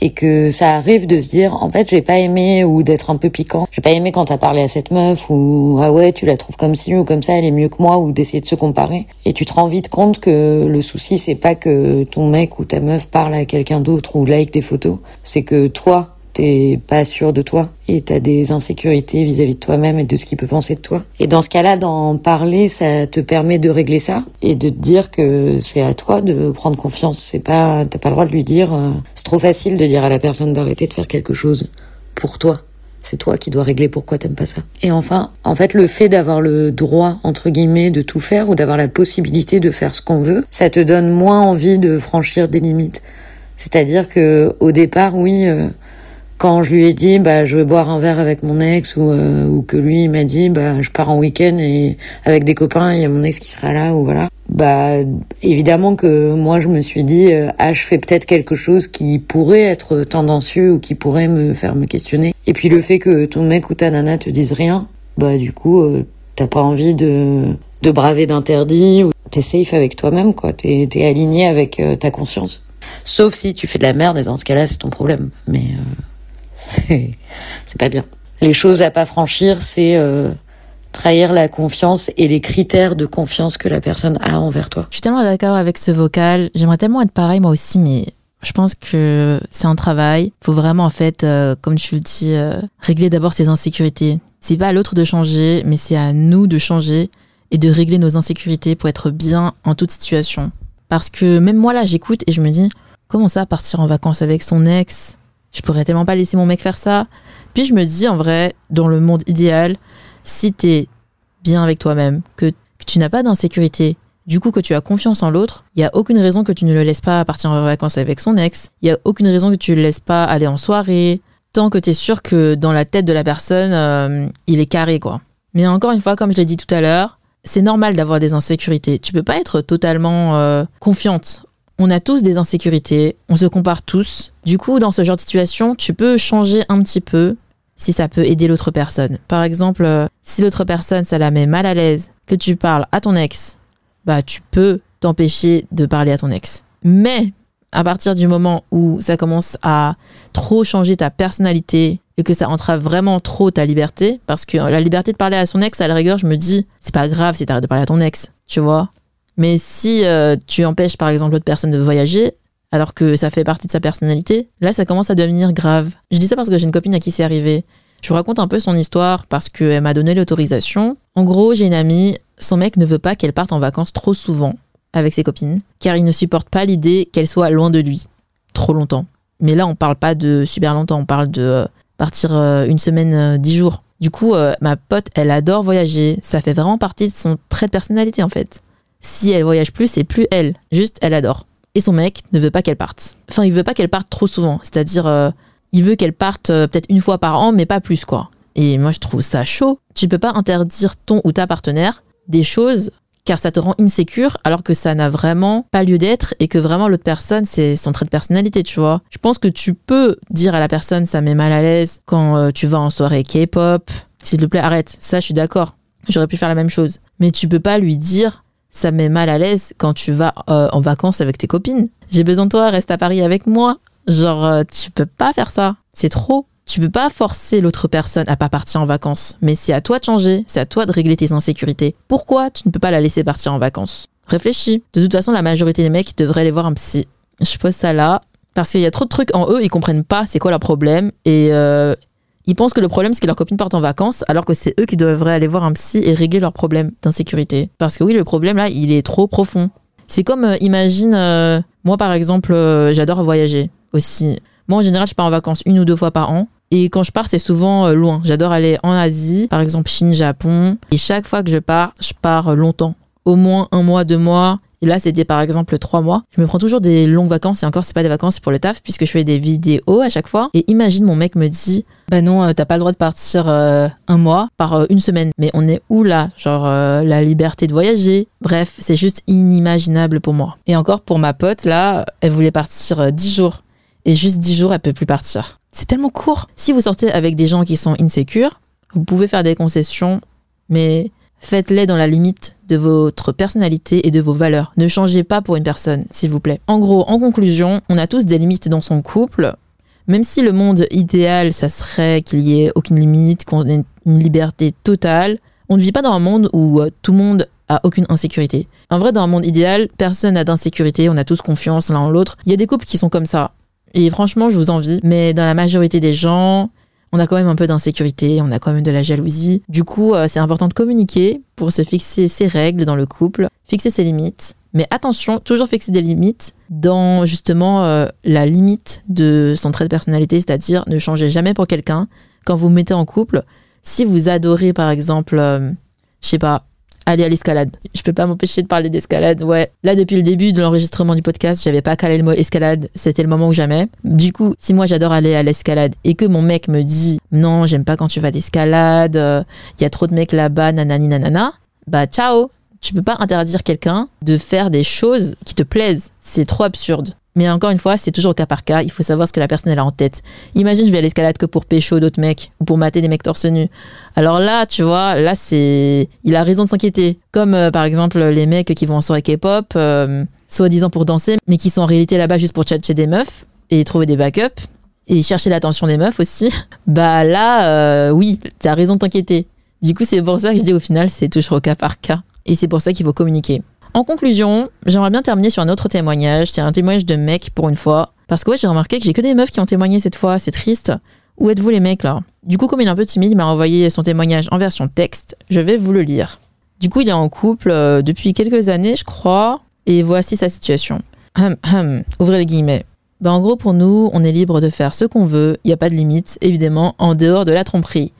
et que ça arrive de se dire en fait j'ai pas aimé ou d'être un peu piquant j'ai pas aimé quand t'as parlé à cette meuf ou ah ouais tu la trouves comme ci ou comme ça elle est mieux que moi ou d'essayer de se comparer et tu te rends vite compte que le souci c'est pas que ton mec ou ta meuf parle à quelqu'un d'autre ou like tes photos c'est que toi t'es pas sûr de toi et t'as des insécurités vis-à-vis de toi-même et de ce qu'il peut penser de toi. Et dans ce cas-là, d'en parler, ça te permet de régler ça et de te dire que c'est à toi de prendre confiance. C'est pas, t'as pas le droit de lui dire, euh, c'est trop facile de dire à la personne d'arrêter de faire quelque chose pour toi. C'est toi qui dois régler pourquoi t'aimes pas ça. Et enfin, en fait, le fait d'avoir le droit, entre guillemets, de tout faire ou d'avoir la possibilité de faire ce qu'on veut, ça te donne moins envie de franchir des limites. C'est-à-dire que, au départ, oui, euh, quand je lui ai dit bah je vais boire un verre avec mon ex ou euh, ou que lui m'a dit bah je pars en week-end et avec des copains il y a mon ex qui sera là ou voilà. Bah évidemment que moi je me suis dit euh, ah je fais peut-être quelque chose qui pourrait être tendancieux ou qui pourrait me faire me questionner. Et puis le fait que ton mec ou ta nana te dise rien bah du coup euh, t'as pas envie de de braver d'interdits ou t'es safe avec toi-même quoi. T'es t'es aligné avec ta conscience. Sauf si tu fais de la merde et dans ce cas-là c'est ton problème. Mais c'est pas bien. Les choses à pas franchir, c'est euh, trahir la confiance et les critères de confiance que la personne a envers toi. Je suis tellement d'accord avec ce vocal. J'aimerais tellement être pareil moi aussi, mais je pense que c'est un travail. Faut vraiment en fait, euh, comme tu le dis, euh, régler d'abord ses insécurités. C'est pas à l'autre de changer, mais c'est à nous de changer et de régler nos insécurités pour être bien en toute situation. Parce que même moi là, j'écoute et je me dis, comment ça partir en vacances avec son ex? Je pourrais tellement pas laisser mon mec faire ça. Puis je me dis, en vrai, dans le monde idéal, si t'es bien avec toi-même, que, tu n'as pas d'insécurité, du coup que tu as confiance en l'autre, il y a aucune raison que tu ne le laisses pas partir en vacances avec son ex. Il y a aucune raison que tu le laisses pas aller en soirée, tant que tu es sûr que dans la tête de la personne, euh, il est carré quoi. Mais encore une fois, comme je l'ai dit tout à l'heure, c'est normal d'avoir des insécurités. Tu peux pas être totalement euh, confiante. On a tous des insécurités, on se compare tous. Du coup, dans ce genre de situation, tu peux changer un petit peu si ça peut aider l'autre personne. Par exemple, euh, si l'autre personne, ça la met mal à l'aise, que tu parles à ton ex, bah tu peux t'empêcher de parler à ton ex. Mais à partir du moment où ça commence à trop changer ta personnalité et que ça entrave vraiment trop ta liberté, parce que la liberté de parler à son ex, à la rigueur, je me dis, c'est pas grave si t'arrêtes de parler à ton ex, tu vois. Mais si euh, tu empêches par exemple l'autre personne de voyager, alors que ça fait partie de sa personnalité, là ça commence à devenir grave. Je dis ça parce que j'ai une copine à qui c'est arrivé. Je vous raconte un peu son histoire parce qu'elle m'a donné l'autorisation. En gros, j'ai une amie, son mec ne veut pas qu'elle parte en vacances trop souvent avec ses copines, car il ne supporte pas l'idée qu'elle soit loin de lui trop longtemps. Mais là, on parle pas de super longtemps, on parle de euh, partir euh, une semaine, dix jours. Du coup, ma pote, elle adore voyager. Ça fait vraiment partie de son trait de personnalité, en fait. Si elle voyage plus, c'est plus elle. Juste, elle adore. Et son mec ne veut pas qu'elle parte. Enfin, il veut pas qu'elle parte trop souvent. C'est-à-dire, il veut qu'elle parte peut-être une fois par an, mais pas plus, quoi. Et moi, je trouve ça chaud. Tu peux pas interdire ton ou ta partenaire des choses car ça te rend insécure alors que ça n'a vraiment pas lieu d'être et que vraiment l'autre personne c'est son trait de personnalité, tu vois. Je pense que tu peux dire à la personne ça met mal à l'aise quand euh, tu vas en soirée K-pop. S'il te plaît, arrête. Ça, je suis d'accord. J'aurais pu faire la même chose. Mais tu peux pas lui dire ça met mal à l'aise quand tu vas euh, en vacances avec tes copines. J'ai besoin de toi, reste à Paris avec moi. Genre, euh, tu peux pas faire ça. C'est trop. Tu peux pas forcer l'autre personne à pas partir en vacances, mais c'est à toi de changer, c'est à toi de régler tes insécurités. Pourquoi tu ne peux pas la laisser partir en vacances? Réfléchis. De toute façon, la majorité des mecs devraient aller voir un psy. Je pose ça là parce qu'il y a trop de trucs en eux, ils comprennent pas c'est quoi leur problème et euh, ils pensent que le problème c'est que leurs copines partent en vacances alors que c'est eux qui devraient aller voir un psy et régler leur problème d'insécurité. Parce que oui, le problème là, il est trop profond. C'est comme, euh, imagine, euh, moi par exemple, j'adore voyager aussi. Moi en général, je pars en vacances une ou deux fois par an. Et quand je pars, c'est souvent euh, loin. J'adore aller en Asie, par exemple Chine, Japon. Et chaque fois que je pars, je pars longtemps. Au moins un mois, deux mois. Et là, c'était par exemple trois mois. Je me prends toujours des longues vacances. Et encore, c'est pas des vacances, c'est pour le taf, puisque je fais des vidéos à chaque fois. Et imagine, mon mec me dit, bah non, euh, t'as pas le droit de partir euh, un mois par une semaine. Mais on est où là? Genre la liberté de voyager. Bref, c'est juste inimaginable pour moi. Et encore pour ma pote, là, elle voulait partir dix jours. Et juste dix jours, elle peut plus partir. C'est tellement court. Si vous sortez avec des gens qui sont insécures, vous pouvez faire des concessions, mais faites-les dans la limite de votre personnalité et de vos valeurs. Ne changez pas pour une personne, s'il vous plaît. En gros, en conclusion, on a tous des limites dans son couple. Même si le monde idéal, ça serait qu'il y ait aucune limite, qu'on ait une liberté totale, on ne vit pas dans un monde où euh, tout le monde a aucune insécurité. En vrai, dans un monde idéal, personne n'a d'insécurité, on a tous confiance l'un en l'autre. Il y a des couples qui sont comme ça. Et franchement, je vous envie. Mais dans la majorité des gens, on a quand même un peu d'insécurité, on a quand même de la jalousie. Du coup, euh, c'est important de communiquer pour se fixer ses règles dans le couple, fixer ses limites. Mais attention, toujours fixer des limites dans justement euh, la limite de son trait de personnalité, c'est-à-dire ne changez jamais pour quelqu'un quand vous, mettez en couple. Si vous adorez par exemple, euh, je sais pas, aller à l'escalade. Je peux pas m'empêcher de parler d'escalade. Ouais. Là, depuis le début de l'enregistrement du podcast, j'avais pas calé le mot escalade. C'était le moment ou jamais. Du coup, si moi j'adore aller à l'escalade et que mon mec me dit non, j'aime pas quand tu vas d'escalade, il y a trop de mecs là-bas, nanani nanana, bah ciao. Tu peux pas interdire quelqu'un de faire des choses qui te plaisent. C'est trop absurde. Mais encore une fois, c'est toujours au cas par cas. Il faut savoir ce que la personne a en tête. Imagine, je vais à l'escalade que pour pécho d'autres mecs ou pour mater des mecs torse nu. Alors là, tu vois, là, c'est. Il a raison de s'inquiéter. Comme euh, par exemple les mecs qui vont en soirée K-pop, euh, soi-disant pour danser, mais qui sont en réalité là-bas juste pour tchatcher des meufs et trouver des backups et chercher l'attention des meufs aussi. Bah là, euh, oui, tu as raison de t'inquiéter. Du coup, c'est pour ça que je dis au final, c'est toujours au cas par cas. Et c'est pour ça qu'il faut communiquer. En conclusion, j'aimerais bien terminer sur un autre témoignage. C'est un témoignage de mec pour une fois. Parce que ouais, j'ai remarqué que j'ai que des meufs qui ont témoigné cette fois. C'est triste. Où êtes-vous les mecs là? Du coup, comme il est un peu timide, il m'a envoyé son témoignage en version texte. Je vais vous le lire. Du coup, il est en couple euh, depuis quelques années, je crois, et voici sa situation. Hum, hum, ouvrez les guillemets. Ben, en gros, pour nous, on est libre de faire ce qu'on veut, il n'y a pas de limite, évidemment, en dehors de la tromperie.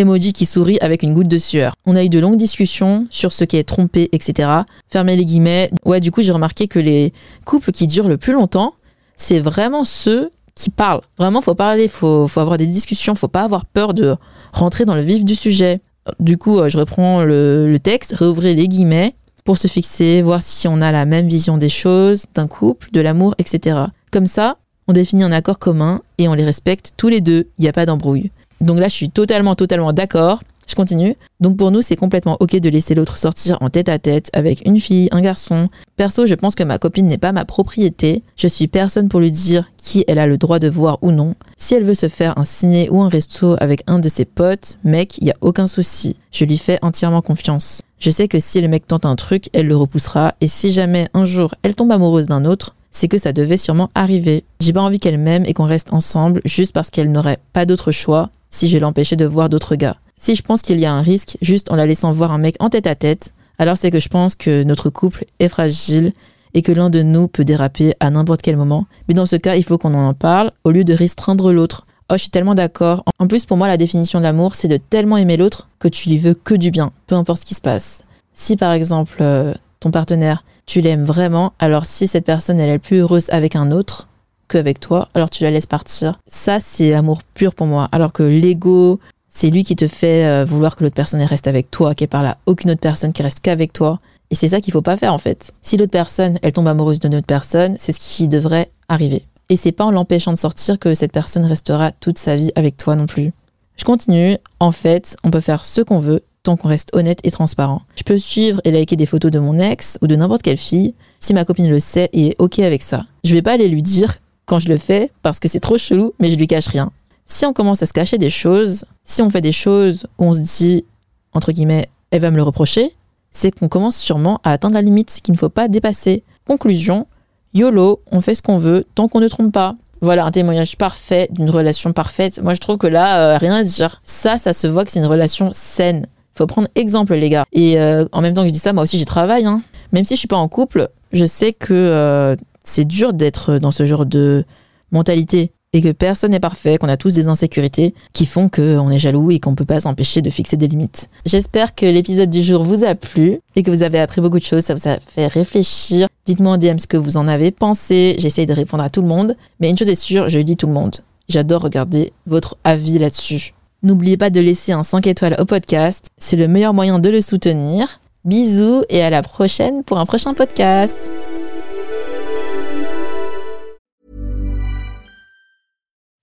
Emoji qui sourit avec une goutte de sueur. On a eu de longues discussions sur ce qui est trompé, etc. Fermez les guillemets. Ouais, du coup, j'ai remarqué que les couples qui durent le plus longtemps, c'est vraiment ceux qui parlent. Vraiment, faut parler, faut, faut avoir des discussions, faut pas avoir peur de rentrer dans le vif du sujet. Du coup, euh, je reprends le, le texte, réouvrez les guillemets pour se fixer, voir si on a la même vision des choses, d'un couple, de l'amour, etc. Comme ça, on définit un accord commun et on les respecte tous les deux, il n'y a pas d'embrouille. Donc là, je suis totalement, totalement d'accord. Je continue. Donc pour nous, c'est complètement ok de laisser l'autre sortir en tête à tête avec une fille, un garçon. Perso, je pense que ma copine n'est pas ma propriété. Je suis personne pour lui dire qui elle a le droit de voir ou non. Si elle veut se faire un ciné ou un resto avec un de ses potes, mec, il y a aucun souci. Je lui fais entièrement confiance. Je sais que si le mec tente un truc, elle le repoussera. Et si jamais un jour elle tombe amoureuse d'un autre, c'est que ça devait sûrement arriver. J'ai pas envie qu'elle m'aime et qu'on reste ensemble juste parce qu'elle n'aurait pas d'autre choix si je l'empêchais de voir d'autres gars. Si je pense qu'il y a un risque juste en la laissant voir un mec en tête à tête, alors c'est que je pense que notre couple est fragile et que l'un de nous peut déraper à n'importe quel moment. Mais dans ce cas, il faut qu'on en parle au lieu de restreindre l'autre. Oh, je suis tellement d'accord. En plus, pour moi, la définition de l'amour, c'est de tellement aimer l'autre que tu lui veux que du bien, peu importe ce qui se passe. Si par exemple, euh, ton partenaire, tu l'aimes vraiment, alors si cette personne, elle est plus heureuse avec un autre, qu'avec toi, alors tu la laisses partir. Ça, c'est amour pur pour moi. Alors que l'ego, c'est lui qui te fait euh, vouloir que l'autre personne reste avec toi, ait par là aucune autre personne qui reste qu'avec toi. Et c'est ça qu'il faut pas faire en fait. Si l'autre personne, elle tombe amoureuse d'une autre personne, c'est ce qui devrait arriver. Et c'est pas en l'empêchant de sortir que cette personne restera toute sa vie avec toi non plus. Je continue. En fait, on peut faire ce qu'on veut tant qu'on reste honnête et transparent. Je peux suivre et liker des photos de mon ex ou de n'importe quelle fille si ma copine le sait et est ok avec ça. Je vais pas aller lui dire quand je le fais parce que c'est trop chelou, mais je lui cache rien. Si on commence à se cacher des choses, si on fait des choses où on se dit, entre guillemets, elle va me le reprocher, c'est qu'on commence sûrement à atteindre la limite qu'il ne faut pas dépasser. Conclusion, YOLO, on fait ce qu'on veut tant qu'on ne trompe pas. Voilà, un témoignage parfait d'une relation parfaite. Moi, je trouve que là, euh, rien à dire. Ça, ça se voit que c'est une relation saine. Faut prendre exemple, les gars. Et euh, en même temps que je dis ça, moi aussi, j'y travaille. Hein. Même si je suis pas en couple, je sais que euh, c'est dur d'être dans ce genre de mentalité et que personne n'est parfait, qu'on a tous des insécurités qui font qu'on est jaloux et qu'on peut pas s'empêcher de fixer des limites. J'espère que l'épisode du jour vous a plu et que vous avez appris beaucoup de choses, ça vous a fait réfléchir. Dites-moi en DM ce que vous en avez pensé, j'essaye de répondre à tout le monde, mais une chose est sûre, je dis tout le monde. J'adore regarder votre avis là-dessus. N'oubliez pas de laisser un 5 étoiles au podcast, c'est le meilleur moyen de le soutenir. Bisous et à la prochaine pour un prochain podcast.